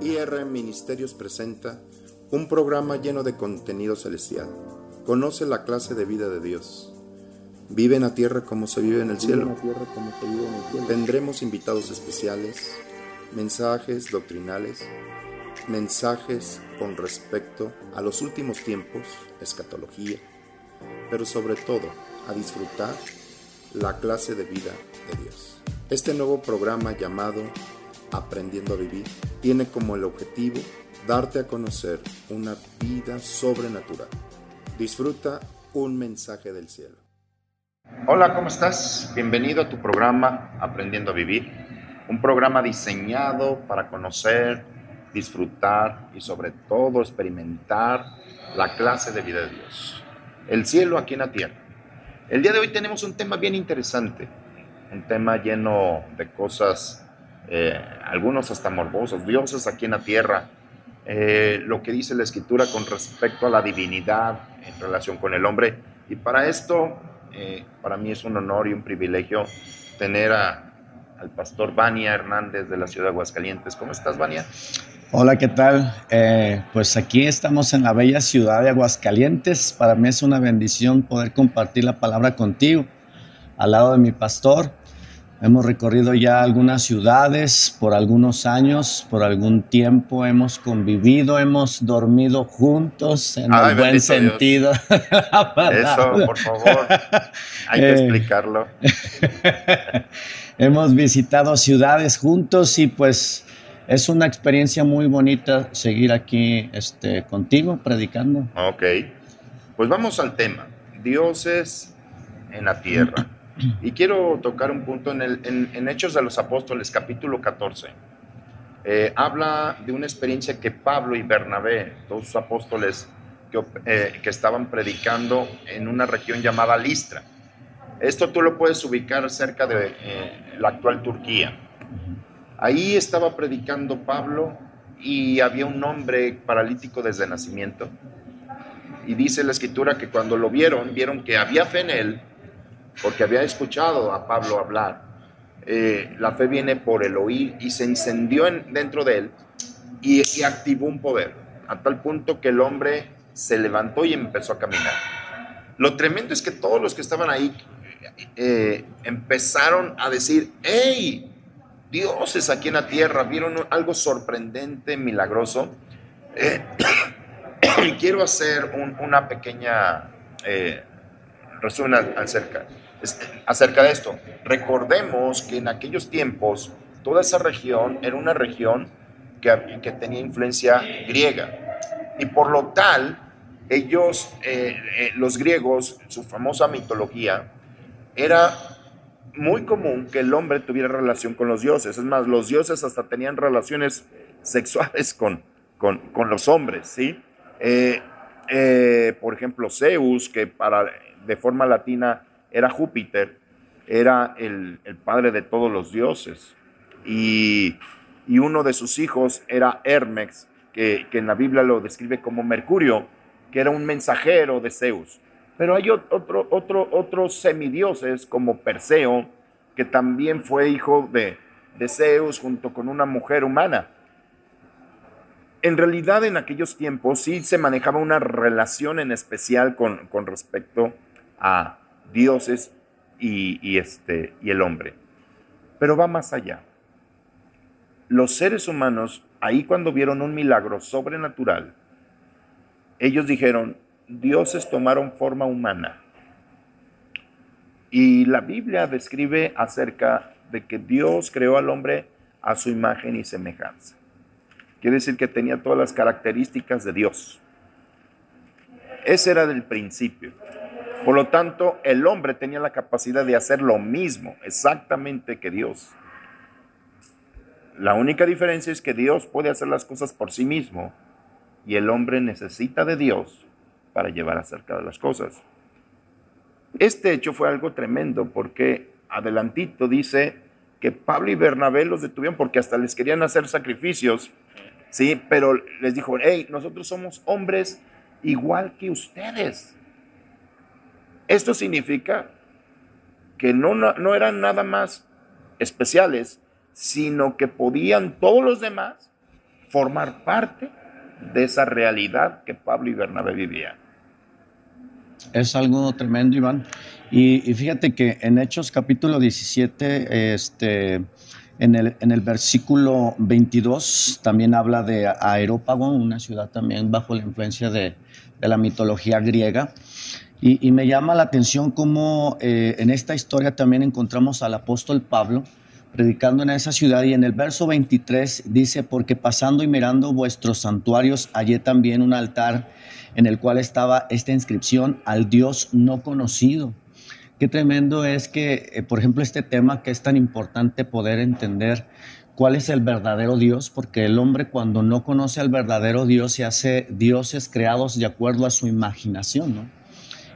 IR Ministerios presenta un programa lleno de contenido celestial. Conoce la clase de vida de Dios. Vive en la tierra como se vive en el cielo. Tendremos invitados especiales, mensajes doctrinales, mensajes con respecto a los últimos tiempos, escatología, pero sobre todo a disfrutar la clase de vida de Dios. Este nuevo programa llamado Aprendiendo a Vivir tiene como el objetivo darte a conocer una vida sobrenatural. Disfruta un mensaje del cielo. Hola, ¿cómo estás? Bienvenido a tu programa Aprendiendo a Vivir, un programa diseñado para conocer, disfrutar y sobre todo experimentar la clase de vida de Dios. El cielo aquí en la tierra. El día de hoy tenemos un tema bien interesante, un tema lleno de cosas eh, algunos hasta morbosos, dioses aquí en la tierra, eh, lo que dice la escritura con respecto a la divinidad en relación con el hombre. Y para esto, eh, para mí es un honor y un privilegio tener al pastor Vania Hernández de la ciudad de Aguascalientes. ¿Cómo estás, Vania? Hola, ¿qué tal? pues aquí estamos en la bella ciudad de Aguascalientes. Para mí es una bendición poder compartir la palabra contigo, al lado de mi pastor. Hemos recorrido ya algunas ciudades por algunos años, por algún tiempo hemos convivido, hemos dormido juntos en el buen sentido. Eso, por favor, hay que eh, explicarlo. hemos visitado ciudades juntos y pues es una experiencia muy bonita seguir aquí este, contigo predicando. Ok, pues vamos al tema, dioses en la tierra. Y quiero tocar un punto en, el, en, Hechos de los Apóstoles, capítulo 14. Eh, habla de una experiencia que Pablo y Bernabé, dos apóstoles que, eh, que, estaban predicando en una región llamada Listra. Esto tú lo puedes ubicar cerca de eh, la actual Turquía. Ahí estaba predicando Pablo y había un hombre paralítico desde nacimiento. Y dice la escritura que cuando lo vieron, vieron que había fe en él porque había escuchado a Pablo hablar. Eh, la fe viene por el oír y se encendió dentro de él y, activó un poder, a tal punto que el hombre se levantó y empezó a caminar. Lo tremendo es que todos los que estaban ahí eh, empezaron a decir, hey, dioses aquí en la tierra, vieron algo sorprendente, milagroso. Eh, quiero hacer una pequeña resumen acerca acerca de esto. Recordemos que en aquellos tiempos toda esa región era una región que, que tenía influencia griega y por lo tal ellos, eh, eh, los griegos, su famosa mitología, era muy común que el hombre tuviera relación con los dioses. Es más, los dioses hasta tenían relaciones sexuales con, con, con los hombres, ¿sí? Eh, por ejemplo, Zeus, que para, de forma latina era Júpiter, era el, padre de todos los dioses. Y, uno de sus hijos era Hermes, que, en la Biblia lo describe como Mercurio, que era un mensajero de Zeus. Pero hay otro, otro, otros semidioses como Perseo, que también fue hijo de, de Zeus junto con una mujer humana. En realidad en aquellos tiempos sí se manejaba una relación en especial con, con respecto a, dioses y, este, y el hombre. Pero va más allá. Los seres humanos, ahí cuando vieron un milagro sobrenatural, ellos dijeron, dioses tomaron forma humana. Y la Biblia describe acerca de que Dios creó al hombre a su imagen y semejanza. Quiere decir que tenía todas las características de Dios. Ese era del principio. Por lo tanto, el hombre tenía la capacidad de hacer lo mismo exactamente que Dios. La única diferencia es que Dios puede hacer las cosas por sí mismo y el hombre necesita de Dios para llevar acerca de las cosas. Este hecho fue algo tremendo porque adelantito dice que Pablo y Bernabé los detuvieron porque hasta les querían hacer sacrificios, ¿sí? Pero les dijo, hey, nosotros somos hombres igual que ustedes. Esto significa que no, no, eran nada más especiales, sino que podían todos los demás formar parte de esa realidad que Pablo y Bernabé vivían. Es algo tremendo, Iván. Y, fíjate que en Hechos capítulo 17, este, en el, en el versículo 22 también habla de Aerópago, una ciudad también bajo la influencia de, de la mitología griega. Y, me llama la atención cómo eh, en esta historia también encontramos al apóstol Pablo predicando en esa ciudad y en el verso 23 dice, porque pasando y mirando vuestros santuarios hallé también un altar en el cual estaba esta inscripción al Dios no conocido Qué tremendo es que, eh, por ejemplo, este tema que es tan importante poder entender cuál es el verdadero Dios, porque el hombre cuando no conoce al verdadero Dios se hace dioses creados de acuerdo a su imaginación, ¿no?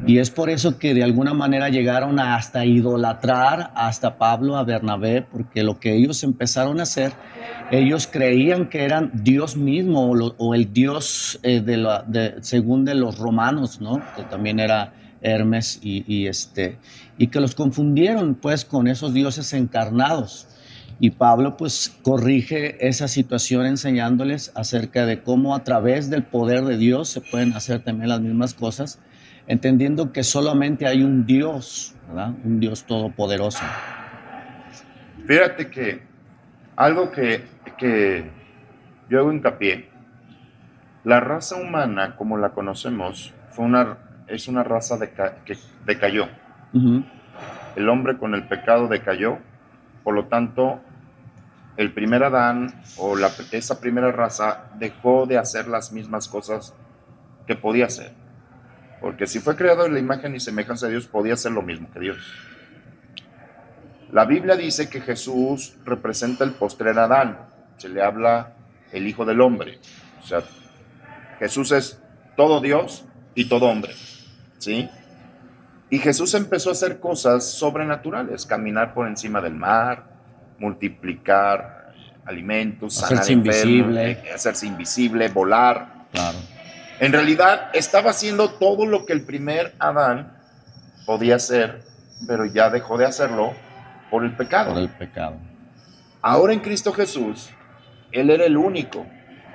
Y es por eso que de alguna manera llegaron a hasta idolatrar hasta Pablo, a Bernabé, porque lo que ellos empezaron a hacer, ellos creían que eran Dios mismo o, el Dios eh, de según de los romanos, ¿no? Que también era Hermes y, este, y que los confundieron pues con esos dioses encarnados. Y Pablo pues corrige esa situación enseñándoles acerca de cómo a través del poder de Dios se pueden hacer también las mismas cosas, entendiendo que solamente hay un Dios, ¿verdad? Un Dios todopoderoso. Fíjate que algo que, que yo hago hincapié, la raza humana como la conocemos fue una es una raza que decayó. El hombre con el pecado decayó, por lo tanto, el primer Adán o la, esa primera raza dejó de hacer las mismas cosas que podía hacer. Porque si fue creado en la imagen y semejanza de Dios, podía hacer lo mismo que Dios. La Biblia dice que Jesús representa el postrer Adán. Se le habla el Hijo del Hombre. O sea, Jesús es todo Dios y todo hombre. ¿sí? Y Jesús empezó a hacer cosas sobrenaturales, caminar por encima del mar, multiplicar alimentos, hacerse invisible, eh, hacerse invisible, volar. En realidad estaba haciendo todo lo que el primer Adán podía hacer, pero ya dejó de hacerlo por el pecado. Por el pecado. Ahora en Cristo Jesús, Él era el único,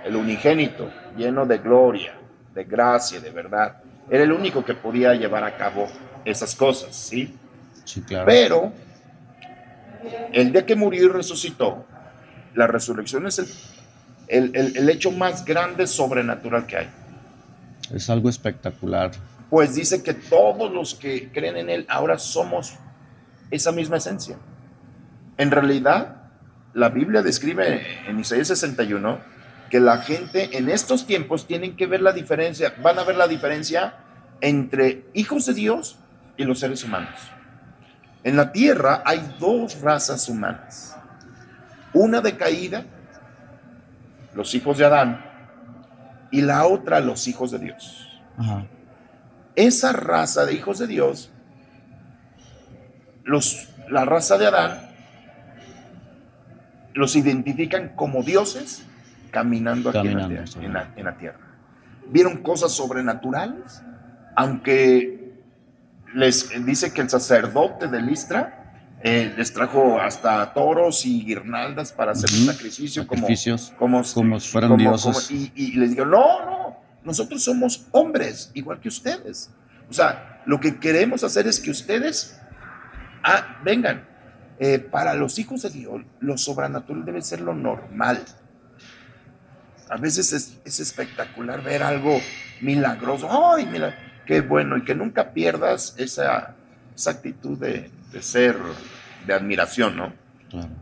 el unigénito, lleno de gloria, de gracia, de verdad. Era el único que podía llevar a cabo esas cosas, ¿sí? Sí, claro. Pero el día que murió y resucitó, la resurrección es el, el, el, hecho más grande sobrenatural que hay. Es algo espectacular. Pues dice que todos los que creen en Él ahora somos esa misma esencia. En realidad, la Biblia describe en Isaías 61 que la gente en estos tiempos tienen que ver la diferencia, van a ver la diferencia entre hijos de Dios y los seres humanos. En la tierra hay dos razas humanas. Una decaída, los hijos de Adán, y la otra los hijos de Dios. Esa raza de hijos de Dios, los, la raza de Adán, los identifican como dioses caminando aquí en, la, tierra. Vieron cosas sobrenaturales, aunque les dice que el sacerdote de Listra eh, les trajo hasta toros y guirnaldas para hacer un sacrificio como, como, como fueran dioses. y, les digo, no, no, nosotros somos hombres, igual que ustedes. O sea, lo que queremos hacer es que ustedes ah, vengan. Eh, para los hijos de Dios, lo sobrenatural debe ser lo normal. A veces es, espectacular ver algo milagroso. ¡Ay, mira! Qué bueno. Y que nunca pierdas esa, actitud de, ser, de admiración, ¿no?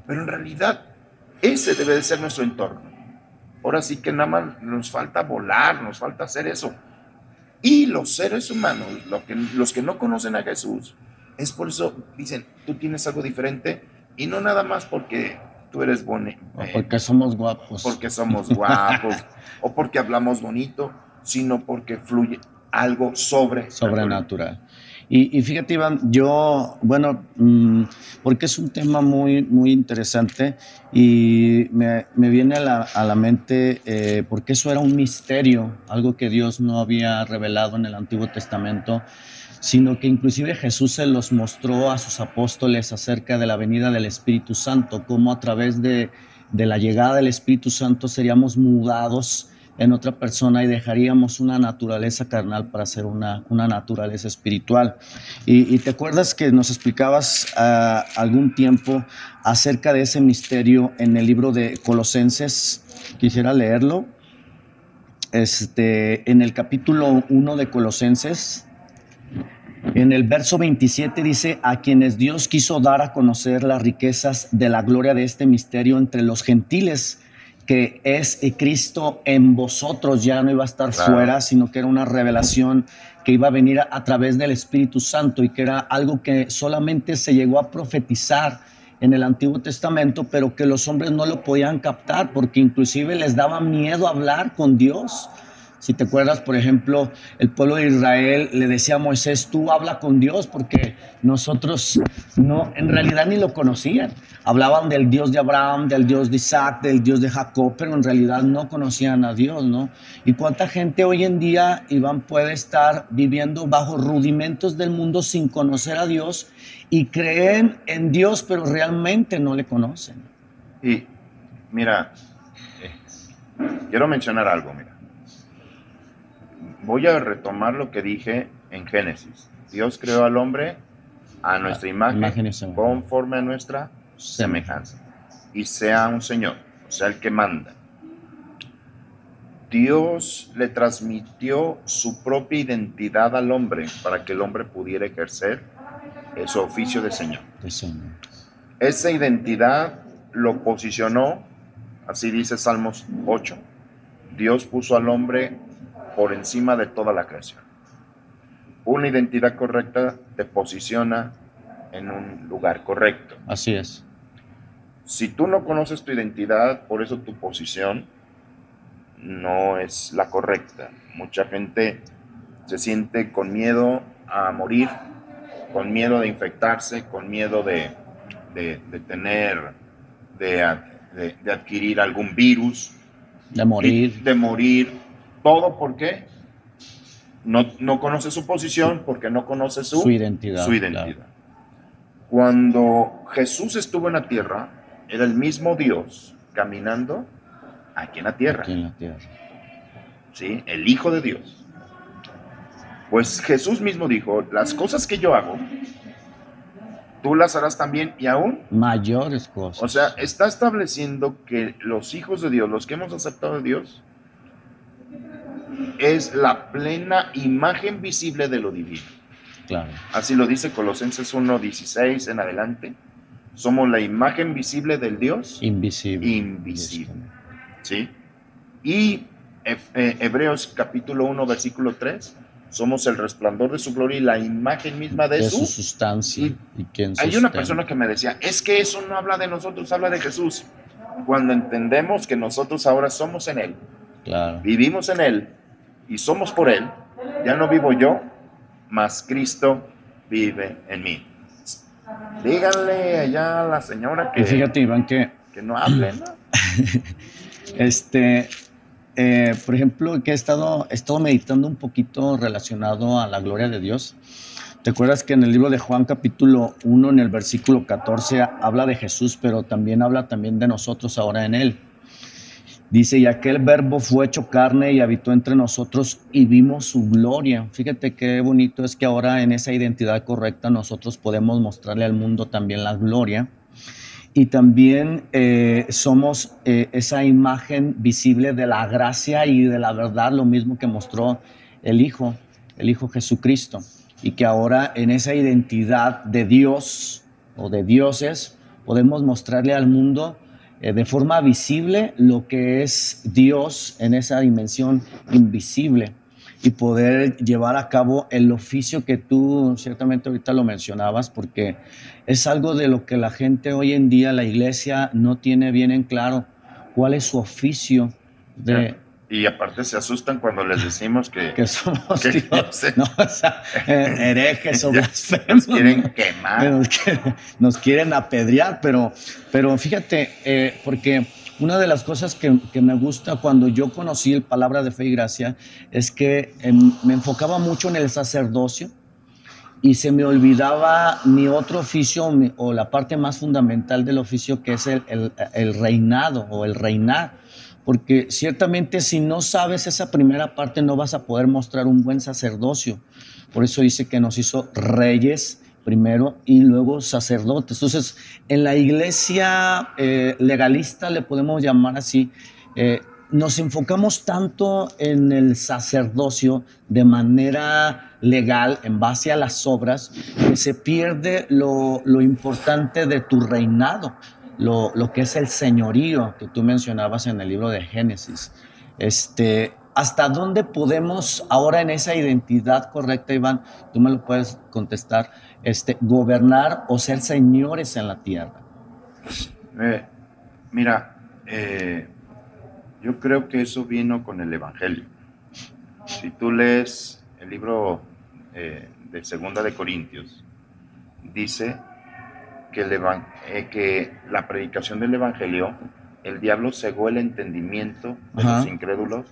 Pero en realidad, ese debe de ser nuestro entorno. Ahora sí que nada más nos falta volar, nos falta hacer eso. Y los seres humanos, lo que, los que no conocen a Jesús, es por eso dicen, tú tienes algo diferente y no nada más porque tú eres bonito. porque somos guapos. Porque somos guapos, o porque hablamos bonito, sino porque fluye algo sobre sobrenatural. Y, y, fíjate, Iván, yo, bueno, mmm, porque es un tema muy, muy interesante y me, me viene a la, a la mente, eh, porque eso era un misterio, algo que Dios no había revelado en el Antiguo Testamento sino que inclusive Jesús se los mostró a sus apóstoles acerca de la venida del Espíritu Santo, cómo a través de de la llegada del Espíritu Santo seríamos mudados en otra persona y dejaríamos una naturaleza carnal para ser una, una naturaleza espiritual. Y, te acuerdas que nos explicabas uh, algún tiempo acerca de ese misterio en el libro de Colosenses. Quisiera leerlo. Este, en el capítulo 1 de Colosenses, en el verso 27 dice, a quienes Dios quiso dar a conocer las riquezas de la gloria de este misterio entre los gentiles, que es Cristo en vosotros, ya no iba a estar fuera, sino que era una revelación que iba a venir a, través del Espíritu Santo y que era algo que solamente se llegó a profetizar en el Antiguo Testamento, pero que los hombres no lo podían captar porque inclusive les daba miedo hablar con Dios. Si te acuerdas, por ejemplo, el pueblo de Israel le decía a Moisés, tú habla con Dios, porque nosotros no, en realidad ni lo conocían. Hablaban del Dios de Abraham, del Dios de Isaac, del Dios de Jacob, pero en realidad no conocían a Dios, ¿no? Y cuánta gente hoy en día, Iván, puede estar viviendo bajo rudimentos del mundo sin conocer a Dios y creen en Dios, pero realmente no le conocen. Y mira, eh, quiero mencionar algo, mira voy a retomar lo que dije en Génesis. Dios creó al hombre a nuestra imagen, conforme a nuestra semejanza. Y sea un Señor, o sea, el que manda. Dios le transmitió su propia identidad al hombre para que el hombre pudiera ejercer su oficio de Señor. Esa identidad lo posicionó, así dice Salmos 8. Dios puso al hombre por encima de toda la creación. Una identidad correcta te posiciona en un lugar correcto. Así es. Si tú no conoces tu identidad, por eso tu posición no es la correcta. Mucha gente se siente con miedo a morir, con miedo de infectarse, con miedo de, tener, de, de, adquirir algún virus. De morir. De morir todo porque no, no conoce su posición, porque no conoce su, identidad. Su identidad. Cuando Jesús estuvo en la tierra, era el mismo Dios caminando aquí en la tierra. Aquí en la tierra. ¿Sí? El Hijo de Dios. Pues Jesús mismo dijo, las cosas que yo hago, tú las harás también y aún mayores cosas. O sea, está estableciendo que los hijos de Dios, los que hemos aceptado a Dios, es la plena imagen visible de lo divino. Claro. Así lo dice Colosenses 1.16 en adelante. Somos la imagen visible del Dios invisible. Invisible. ¿Sí? Y eh, Hebreos capítulo 1, versículo 3. Somos el resplandor de su gloria y la imagen misma de, su, sustancia. Y, hay una persona que me decía, es que eso no habla de nosotros, habla de Jesús. Cuando entendemos que nosotros ahora somos en Él, claro. vivimos en Él, y somos por Él, ya no vivo yo, mas Cristo vive en mí. Díganle allá a la señora que, fíjate, Iván, que, que no hable, ¿no? este, eh, por ejemplo, que he estado, he estado meditando un poquito relacionado a la gloria de Dios. ¿Te acuerdas que en el libro de Juan capítulo 1, en el versículo 14, habla de Jesús, pero también habla también de nosotros ahora en Él? Dice, y aquel verbo fue hecho carne y habitó entre nosotros y vimos su gloria. Fíjate qué bonito es que ahora en esa identidad correcta nosotros podemos mostrarle al mundo también la gloria. Y también eh, somos eh, esa imagen visible de la gracia y de la verdad, lo mismo que mostró el Hijo, el Hijo Jesucristo. Y que ahora en esa identidad de Dios o de dioses podemos mostrarle al mundo eh, de forma visible lo que es Dios en esa dimensión invisible y poder llevar a cabo el oficio que tú ciertamente ahorita lo mencionabas, porque es algo de lo que la gente hoy en día, la iglesia, no tiene bien en claro cuál es su oficio de, y aparte se asustan cuando les decimos que, que somos dioses. No, o sea, eh, herejes o blasfemos. Nos quieren quemar. Nos quieren, nos quieren apedrear, pero, pero fíjate, eh, porque una de las cosas que, que, me gusta cuando yo conocí el palabra de fe y gracia es que em, me enfocaba mucho en el sacerdocio y se me olvidaba mi otro oficio o la parte más fundamental del oficio que es el, el, reinado o el reinar. Porque ciertamente si no sabes esa primera parte no vas a poder mostrar un buen sacerdocio. Por eso dice que nos hizo reyes primero y luego sacerdotes. Entonces, en la iglesia eh, legalista, le podemos llamar así, eh, nos enfocamos tanto en el sacerdocio de manera legal, en base a las obras, que se pierde lo, importante de tu reinado, lo, que es el señorío que tú mencionabas en el libro de Génesis. Este, ¿Hasta dónde podemos ahora en esa identidad correcta, Iván? Tú me lo puedes contestar, este, gobernar o ser señores en la tierra. Eh, mira, eh, yo creo que eso vino con el Evangelio. Si tú lees el libro eh, de Segunda de Corintios, dice que, eh, que la predicación del Evangelio, el diablo cegó el entendimiento de los incrédulos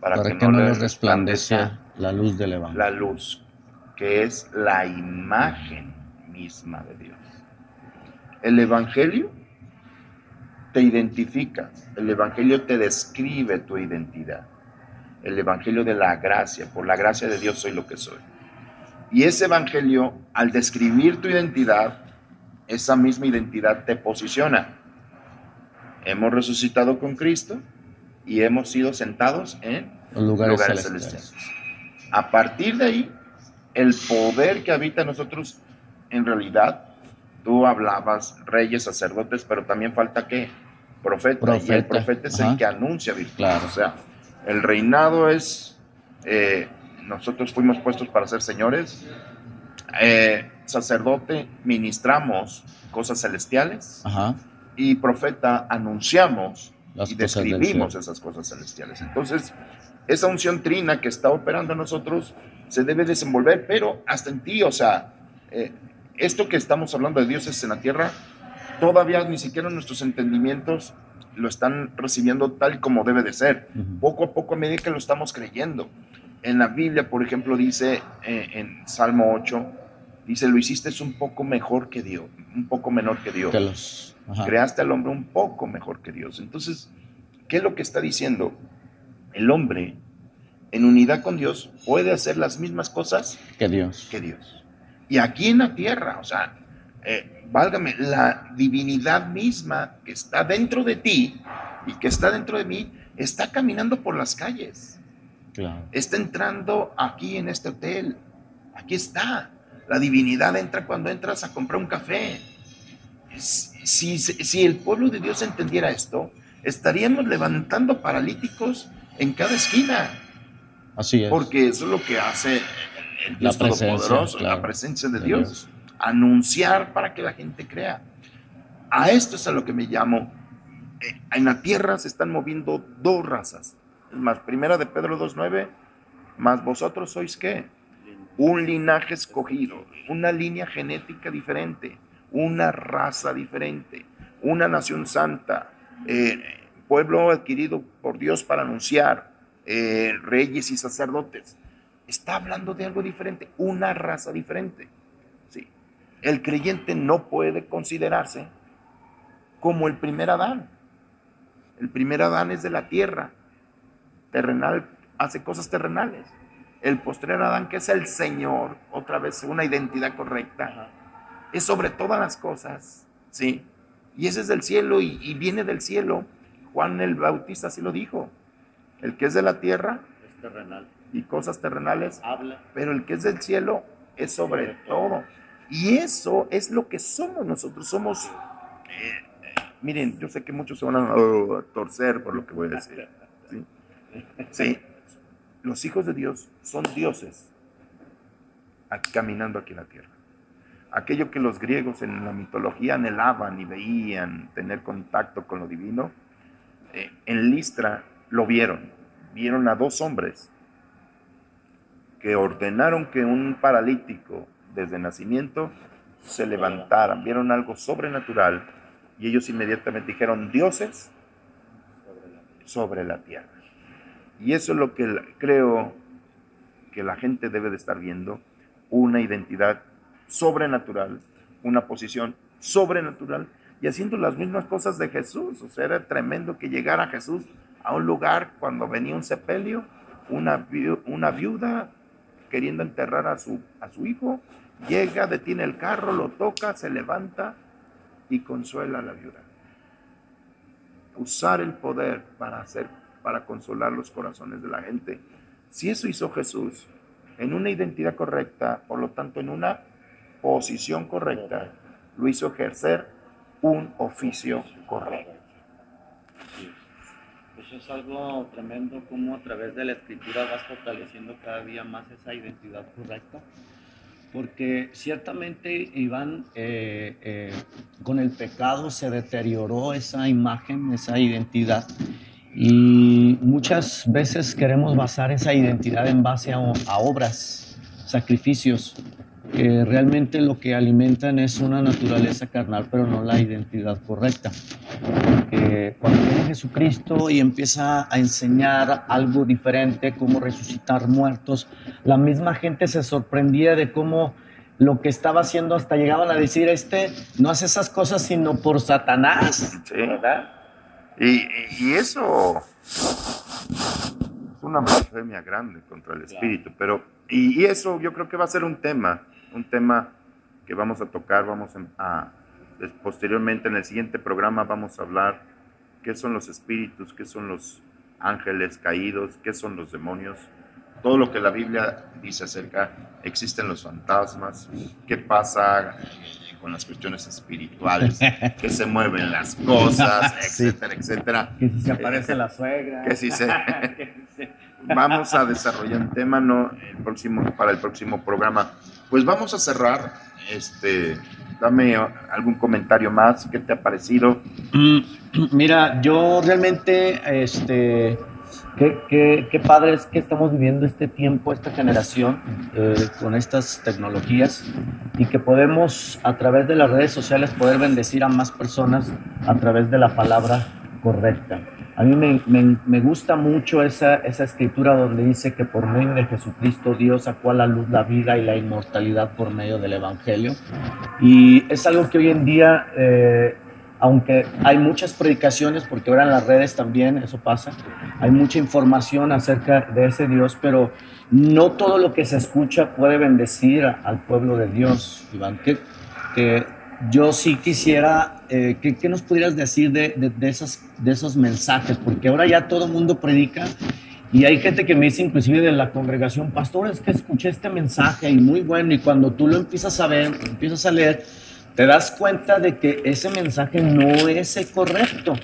para, que, no, les resplandezca la luz del Evangelio. La luz, que es la imagen misma de Dios. El Evangelio te identifica, el Evangelio te describe tu identidad. El Evangelio de la gracia, por la gracia de Dios soy lo que soy. Y ese Evangelio, al describir tu identidad, esa misma identidad te posiciona. Hemos resucitado con Cristo y hemos sido sentados en lugares, celestiales. A partir de ahí, el poder que habita en nosotros, en realidad, tú hablabas reyes, sacerdotes, pero también falta que profeta, y el profeta. es el que anuncia virtud. O sea, el reinado es, eh, nosotros fuimos puestos para ser señores, eh, sacerdote, ministramos cosas celestiales y profeta, anunciamos y describimos esas cosas celestiales. Entonces, esa unción trina que está operando en nosotros se debe desenvolver, pero hasta en ti, o sea, eh, esto que estamos hablando de dioses en la tierra, todavía ni siquiera nuestros entendimientos lo están recibiendo tal como debe de ser. Poco a poco a medida que lo estamos creyendo. En la Biblia, por ejemplo, dice eh, en Salmo 8, dice, lo hiciste un poco mejor que Dios, un poco menor que Dios. Creaste al hombre un poco mejor que Dios. Entonces, ¿qué es lo que está diciendo? El hombre, en unidad con Dios, puede hacer las mismas cosas que Dios. Que Dios. Y aquí en la tierra, o sea, eh, válgame, la divinidad misma que está dentro de ti y que está dentro de mí, está caminando por las calles. Está entrando aquí en este hotel. Aquí está. La divinidad entra cuando entras a comprar un café. Si, si el pueblo de Dios entendiera esto, estaríamos levantando paralíticos en cada esquina. Así es. Porque eso es lo que hace el Dios la Todopoderoso, la presencia de, Dios. Anunciar para que la gente crea. A esto es a lo que me llamo. Eh, en la tierra se están moviendo dos razas. más, primera de Pedro 2.9, más vosotros sois qué? Un linaje escogido, una línea genética diferente, una raza diferente, una nación santa, eh, pueblo adquirido por Dios para anunciar, eh, reyes y sacerdotes está hablando de algo diferente, una raza diferente. ¿sí? El creyente no puede considerarse como el primer Adán. El primer Adán es de la tierra, terrenal, hace cosas terrenales. El postrer Adán, que es el Señor, otra vez una identidad correcta, es sobre todas las cosas, ¿sí? Y ese es del cielo y, y viene del cielo. Juan el Bautista así lo dijo. El que es de la tierra es terrenal y cosas terrenales, pero el que es del cielo es sobre todo. Y eso es lo que somos nosotros. Somos, eh, miren, yo sé que muchos se van a torcer por lo que voy a decir. ¿sí? Los hijos de Dios son dioses caminando aquí en la tierra. Aquello que los griegos en la mitología anhelaban y veían tener contacto con lo divino, eh, en Listra lo vieron. Vieron a dos hombres que ordenaron que un paralítico desde nacimiento se levantaran, vieron algo sobrenatural y ellos inmediatamente dijeron dioses sobre la tierra. Y eso es lo que creo que la gente debe de estar viendo, una identidad sobrenatural, una posición sobrenatural y haciendo las mismas cosas de Jesús. O sea, era tremendo que llegara Jesús a un lugar cuando venía un sepelio, una, una viuda queriendo enterrar a su, a su hijo, llega, detiene el carro, lo toca, se levanta y consuela a la viuda. Usar el poder para hacer, para consolar los corazones de la gente. Si eso hizo Jesús en una identidad correcta, por lo tanto en una posición correcta, lo hizo ejercer un oficio correcto. Eso es algo tremendo como a través de la escritura vas fortaleciendo cada día más esa identidad correcta. Porque ciertamente, Iván, eh, eh, con el pecado se deterioró esa imagen, esa identidad. Y muchas veces queremos basar esa identidad en base a, a obras, sacrificios, que realmente lo que alimentan es una naturaleza carnal, pero no la identidad correcta. Porque cuando viene Jesucristo y empieza a enseñar algo diferente, como resucitar muertos, la misma gente se sorprendía de cómo lo que estaba haciendo hasta llegaban a decir, este no hace esas cosas sino por Satanás, ¿verdad? Y, y, eso es una blasfemia grande contra el Espíritu, pero y, y eso yo creo que va a ser un tema un tema que vamos a tocar, vamos a, posteriormente en el siguiente programa vamos a hablar qué son los espíritus, qué son los ángeles caídos, qué son los demonios, todo lo que la Biblia dice acerca, existen los fantasmas, qué pasa con las cuestiones espirituales, que se mueven las cosas, etcétera, etcétera. Que si se aparece la suegra. Que si se... vamos a desarrollar un tema no, el próximo, para el próximo programa. Pues vamos a cerrar. Este, dame algún comentario más. ¿Qué te ha parecido? Mm, mira, yo realmente, este, qué, qué, padre es que estamos viviendo este tiempo, esta generación, eh, con estas tecnologías y que podemos a través de las redes sociales poder bendecir a más personas a través de la palabra correcta. A mí me, gusta mucho esa, escritura donde dice que por medio de Jesucristo Dios sacó a la luz la vida y la inmortalidad por medio del Evangelio. Y es algo que hoy en día, eh, aunque hay muchas predicaciones, porque ahora en las redes también eso pasa, hay mucha información acerca de ese Dios, pero no todo lo que se escucha puede bendecir al pueblo de Dios, Iván. Que, que yo sí quisiera, eh, ¿qué, nos pudieras decir de, de, de esos mensajes? Porque ahora ya todo el mundo predica y hay gente que me dice, inclusive de la congregación, pastor, es que escuché este mensaje y muy bueno, y cuando tú lo empiezas a ver, empiezas a leer, te das cuenta de que ese mensaje no es el correcto,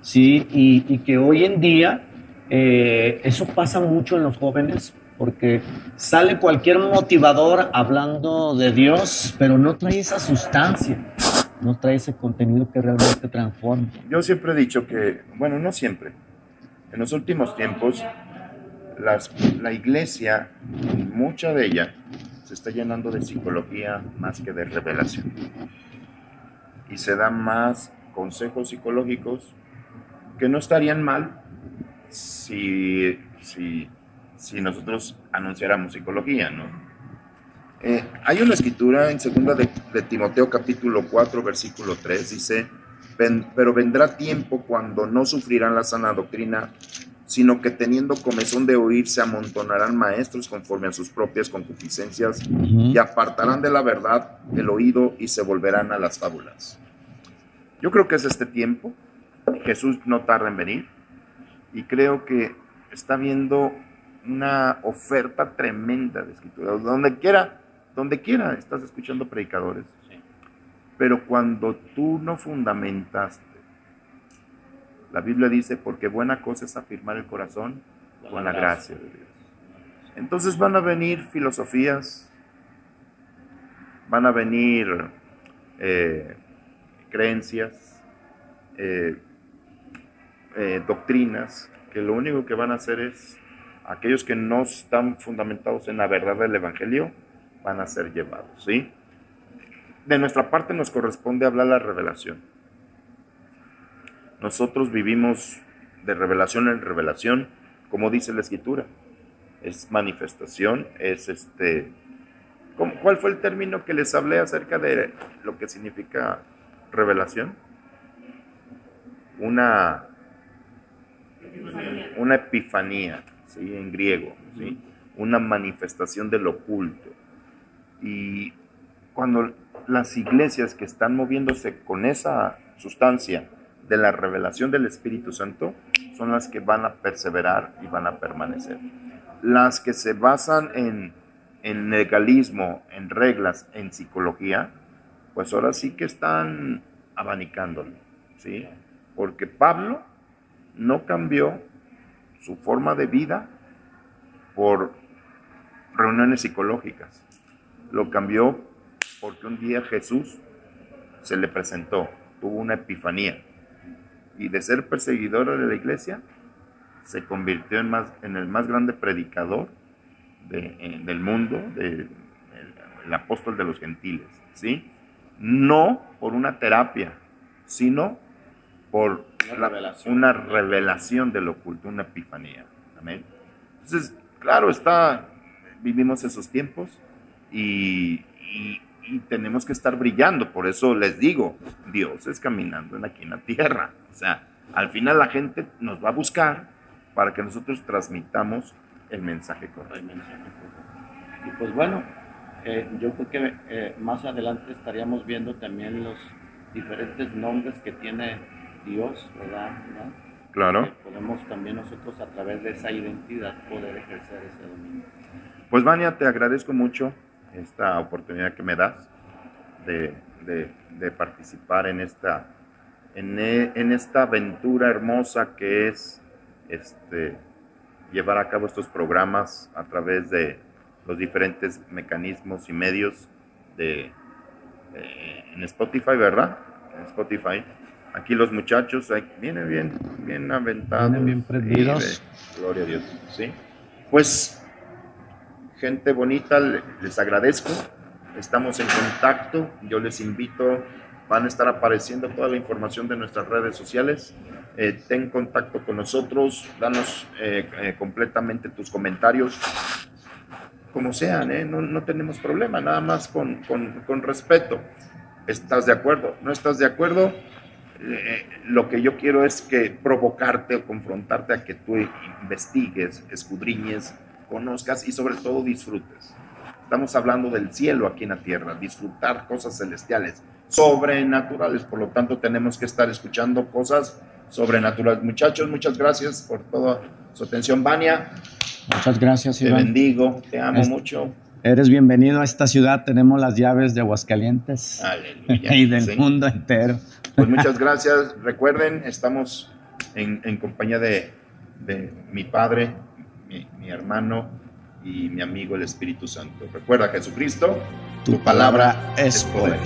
¿sí? Y, que hoy en día eh, eso pasa mucho en los jóvenes porque sale cualquier motivador hablando de Dios, pero no trae esa sustancia, no trae ese contenido que realmente transforma. Yo siempre he dicho que, bueno, no siempre, en los últimos tiempos, la iglesia, mucha de ella, se está llenando de psicología más que de revelación. Y se dan más consejos psicológicos que no estarían mal si, si si nosotros anunciáramos psicología, ¿no? Eh, hay una escritura en segunda de, Timoteo capítulo 4 versículo 3, dice, pero vendrá tiempo cuando no sufrirán la sana doctrina, sino que teniendo comezón de oír se amontonarán maestros conforme a sus propias concupiscencias y apartarán de la verdad el oído y se volverán a las fábulas. Yo creo que es este tiempo, Jesús no tarda en venir y creo que está viendo una oferta tremenda de escritura. Donde quiera, donde quiera estás escuchando predicadores. Pero cuando tú no fundamentaste, la Biblia dice, porque buena cosa es afirmar el corazón con la gracia de Dios. Entonces van a venir filosofías, van a venir eh, creencias, eh, eh, doctrinas, que lo único que van a hacer es aquellos que no están fundamentados en la verdad del Evangelio van a ser llevados, ¿sí? De nuestra parte nos corresponde hablar la revelación. Nosotros vivimos de revelación en revelación, como dice la Escritura. Es manifestación, es este ¿Cuál fue el término que les hablé acerca de lo que significa revelación? Una, una epifanía, ¿sí? en griego, ¿sí? una manifestación del oculto. Y cuando las iglesias que están moviéndose con esa sustancia de la revelación del Espíritu Santo son las que van a perseverar y van a permanecer. Las que se basan en, en legalismo, en reglas, en psicología, pues ahora sí que están abanicándolo, ¿sí? Porque Pablo no cambió su forma de vida por reuniones psicológicas. Lo cambió porque un día Jesús se le presentó, tuvo una epifanía. Y de ser perseguidor de la iglesia, se convirtió en, más, en el más grande predicador del mundo, de, el, apóstol de los gentiles. ¿sí? No por una terapia, sino por una, revelación. una revelación del oculto, una epifanía. Amén. Entonces, claro, está, vivimos esos tiempos y, tenemos que estar brillando. Por eso les digo, Dios es caminando en aquí en la tierra. O sea, al final la gente nos va a buscar para que nosotros transmitamos el mensaje correcto. Y pues bueno, eh, yo creo que eh, más adelante estaríamos viendo también los diferentes nombres que tiene Dios, ¿verdad? Claro. podemos también nosotros a través de esa identidad poder ejercer ese dominio. Pues Vania, te agradezco mucho esta oportunidad que me das de, participar en esta, en, en, esta aventura hermosa que es este, llevar a cabo estos programas a través de los diferentes mecanismos y medios de, en Spotify, ¿verdad? En Spotify. Aquí los muchachos vienen bien, bien aventados. Vienen bien prendidos. gloria a Dios. ¿sí? Pues gente bonita, les agradezco. Estamos en contacto. Yo les invito, van a estar apareciendo toda la información de nuestras redes sociales. Eh, ten contacto con nosotros, danos eh, eh, completamente tus comentarios, como sean, no, no, tenemos problema, nada más con, con, con, respeto. ¿Estás de acuerdo? ¿No estás de acuerdo? lo que yo quiero es que provocarte o confrontarte a que tú investigues, escudriñes, conozcas y sobre todo disfrutes. Estamos hablando del cielo aquí en la tierra, disfrutar cosas celestiales, sobrenaturales. Por lo tanto, tenemos que estar escuchando cosas sobrenaturales. Muchachos, muchas gracias por toda su atención. Vania. Muchas gracias, Iván. Te bendigo, te amo mucho. Eres bienvenido a esta ciudad. Tenemos las llaves de Aguascalientes y del mundo entero. Pues muchas gracias. Recuerden, estamos en, en compañía de, de mi padre, mi, hermano y mi amigo el Espíritu Santo. Recuerda, Jesucristo, tu, palabra, es poder.